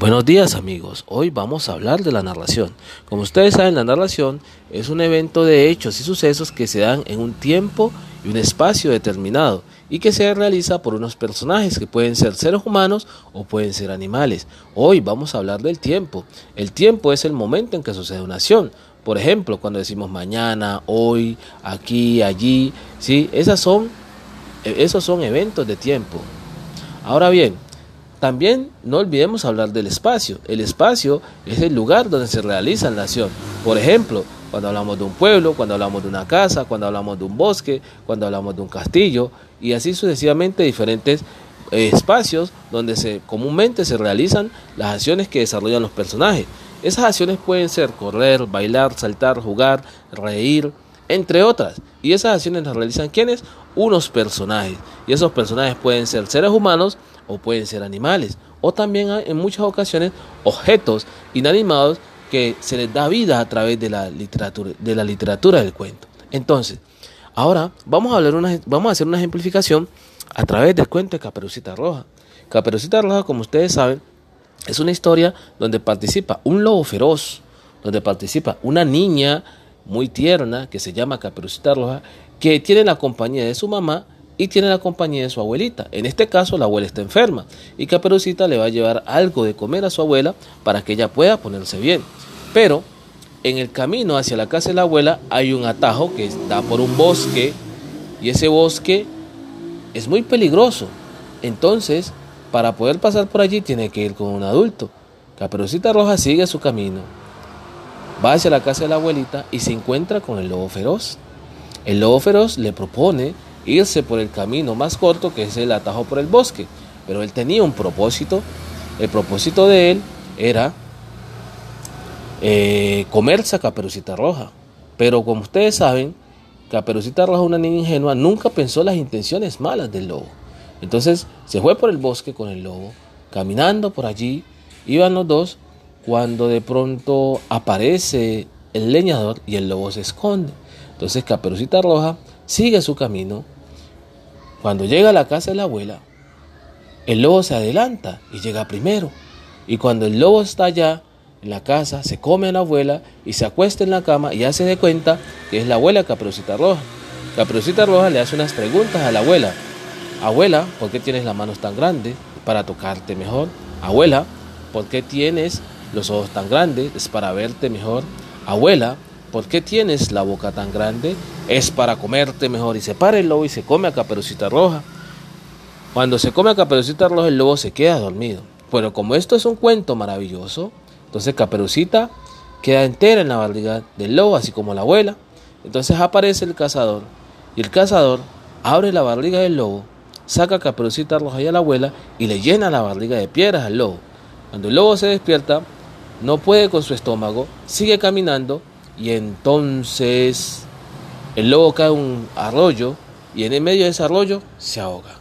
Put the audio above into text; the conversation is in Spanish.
Buenos días amigos, hoy vamos a hablar de la narración. Como ustedes saben, la narración es un evento de hechos y sucesos que se dan en un tiempo y un espacio determinado y que se realiza por unos personajes que pueden ser seres humanos o pueden ser animales. Hoy vamos a hablar del tiempo. El tiempo es el momento en que sucede una acción. Por ejemplo, cuando decimos mañana, hoy, aquí, allí, ¿sí? Esas son, esos son eventos de tiempo. Ahora bien, también no olvidemos hablar del espacio. El espacio es el lugar donde se realiza la acción. Por ejemplo, cuando hablamos de un pueblo, cuando hablamos de una casa, cuando hablamos de un bosque, cuando hablamos de un castillo y así sucesivamente diferentes eh, espacios donde se comúnmente se realizan las acciones que desarrollan los personajes. Esas acciones pueden ser correr, bailar, saltar, jugar, reír, entre otras. Y esas acciones las realizan quienes? Unos personajes. Y esos personajes pueden ser seres humanos o pueden ser animales. O también en muchas ocasiones objetos inanimados que se les da vida a través de la literatura, de la literatura del cuento. Entonces, ahora vamos a, hablar una, vamos a hacer una ejemplificación a través del cuento de Caperucita Roja. Caperucita Roja, como ustedes saben, es una historia donde participa un lobo feroz, donde participa una niña muy tierna que se llama Caperucita Roja, que tiene la compañía de su mamá y tiene la compañía de su abuelita. En este caso la abuela está enferma y Caperucita le va a llevar algo de comer a su abuela para que ella pueda ponerse bien. Pero en el camino hacia la casa de la abuela hay un atajo que da por un bosque y ese bosque es muy peligroso. Entonces, para poder pasar por allí tiene que ir con un adulto. Caperucita Roja sigue su camino va hacia la casa de la abuelita y se encuentra con el lobo feroz. El lobo feroz le propone irse por el camino más corto que es el atajo por el bosque, pero él tenía un propósito. El propósito de él era eh, comerse a Caperucita Roja. Pero como ustedes saben, Caperucita Roja, una niña ingenua, nunca pensó las intenciones malas del lobo. Entonces se fue por el bosque con el lobo, caminando por allí, iban los dos cuando de pronto aparece el leñador y el lobo se esconde. Entonces Caperucita Roja sigue su camino. Cuando llega a la casa de la abuela, el lobo se adelanta y llega primero. Y cuando el lobo está allá en la casa, se come a la abuela y se acuesta en la cama y hace de cuenta que es la abuela Caperucita Roja. Caperucita Roja le hace unas preguntas a la abuela. Abuela, ¿por qué tienes las manos tan grandes? Para tocarte mejor. Abuela, ¿por qué tienes los ojos tan grandes, es para verte mejor. Abuela, ¿por qué tienes la boca tan grande? Es para comerte mejor. Y se para el lobo y se come a Caperucita Roja. Cuando se come a Caperucita Roja, el lobo se queda dormido. Pero como esto es un cuento maravilloso, entonces Caperucita queda entera en la barriga del lobo, así como la abuela. Entonces aparece el cazador. Y el cazador abre la barriga del lobo, saca a Caperucita Roja y a la abuela y le llena la barriga de piedras al lobo. Cuando el lobo se despierta, no puede con su estómago, sigue caminando y entonces el lobo cae en un arroyo y en el medio de ese arroyo se ahoga.